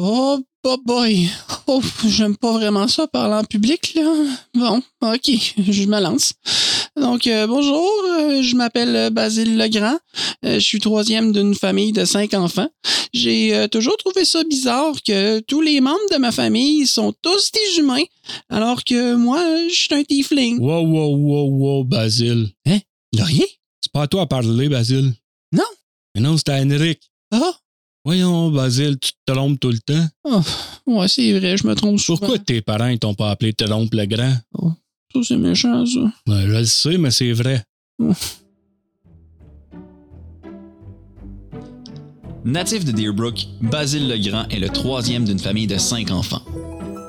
Oh, boy. Oh, j'aime pas vraiment ça parler en public, là. Bon, ok, je me lance. Donc, euh, bonjour, euh, je m'appelle Basile Legrand. Euh, je suis troisième d'une famille de cinq enfants. J'ai toujours trouvé ça bizarre que tous les membres de ma famille sont tous des humains, alors que moi, je suis un tiefling. Wow, wow, wow, wow, Basile. Hein? Laurier? C'est pas à toi à parler, Basile. Non. Mais non, c'est à Henrik. Ah? Voyons, Basile, tu te trompes tout le temps. Oh, ouais, c'est vrai, je me trompe souvent. Pourquoi tes parents t'ont pas appelé Trompe le Grand? Oh, ça, c'est méchant, ça. Ouais, je le sais, mais c'est vrai. Natif de Deerbrook, Basile Legrand est le troisième d'une famille de cinq enfants.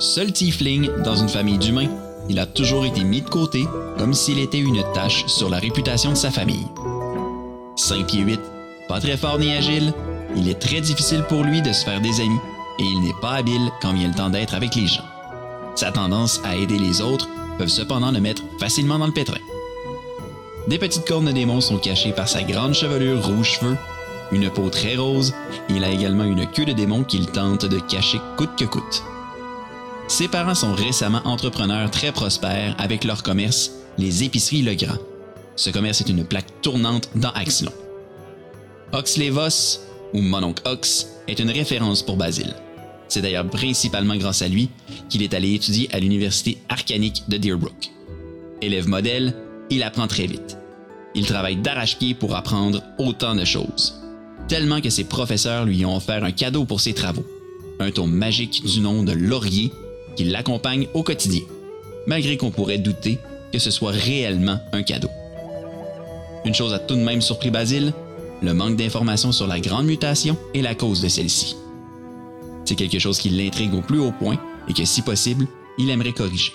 Seul tiefling dans une famille d'humains, il a toujours été mis de côté comme s'il était une tâche sur la réputation de sa famille. 5 pieds 8, pas très fort ni agile, il est très difficile pour lui de se faire des amis et il n'est pas habile quand vient le temps d'être avec les gens. Sa tendance à aider les autres peuvent cependant le mettre facilement dans le pétrin. Des petites cornes de démon sont cachées par sa grande chevelure rouge cheveux, une peau très rose, et il a également une queue de démon qu'il tente de cacher coûte que coûte. Ses parents sont récemment entrepreneurs très prospères avec leur commerce, les épiceries Legrand. Ce commerce est une plaque tournante dans Axlon. Oxlevos, ou Mononc Ox, est une référence pour Basile. C'est d'ailleurs principalement grâce à lui qu'il est allé étudier à l'université arcanique de Deerbrook. Élève modèle, il apprend très vite. Il travaille d'arrache-pied pour apprendre autant de choses. Tellement que ses professeurs lui ont offert un cadeau pour ses travaux. Un tome magique du nom de Laurier qui l'accompagne au quotidien, malgré qu'on pourrait douter que ce soit réellement un cadeau. Une chose a tout de même surpris Basile, le manque d'informations sur la grande mutation et la cause de celle-ci. C'est quelque chose qui l'intrigue au plus haut point et que, si possible, il aimerait corriger.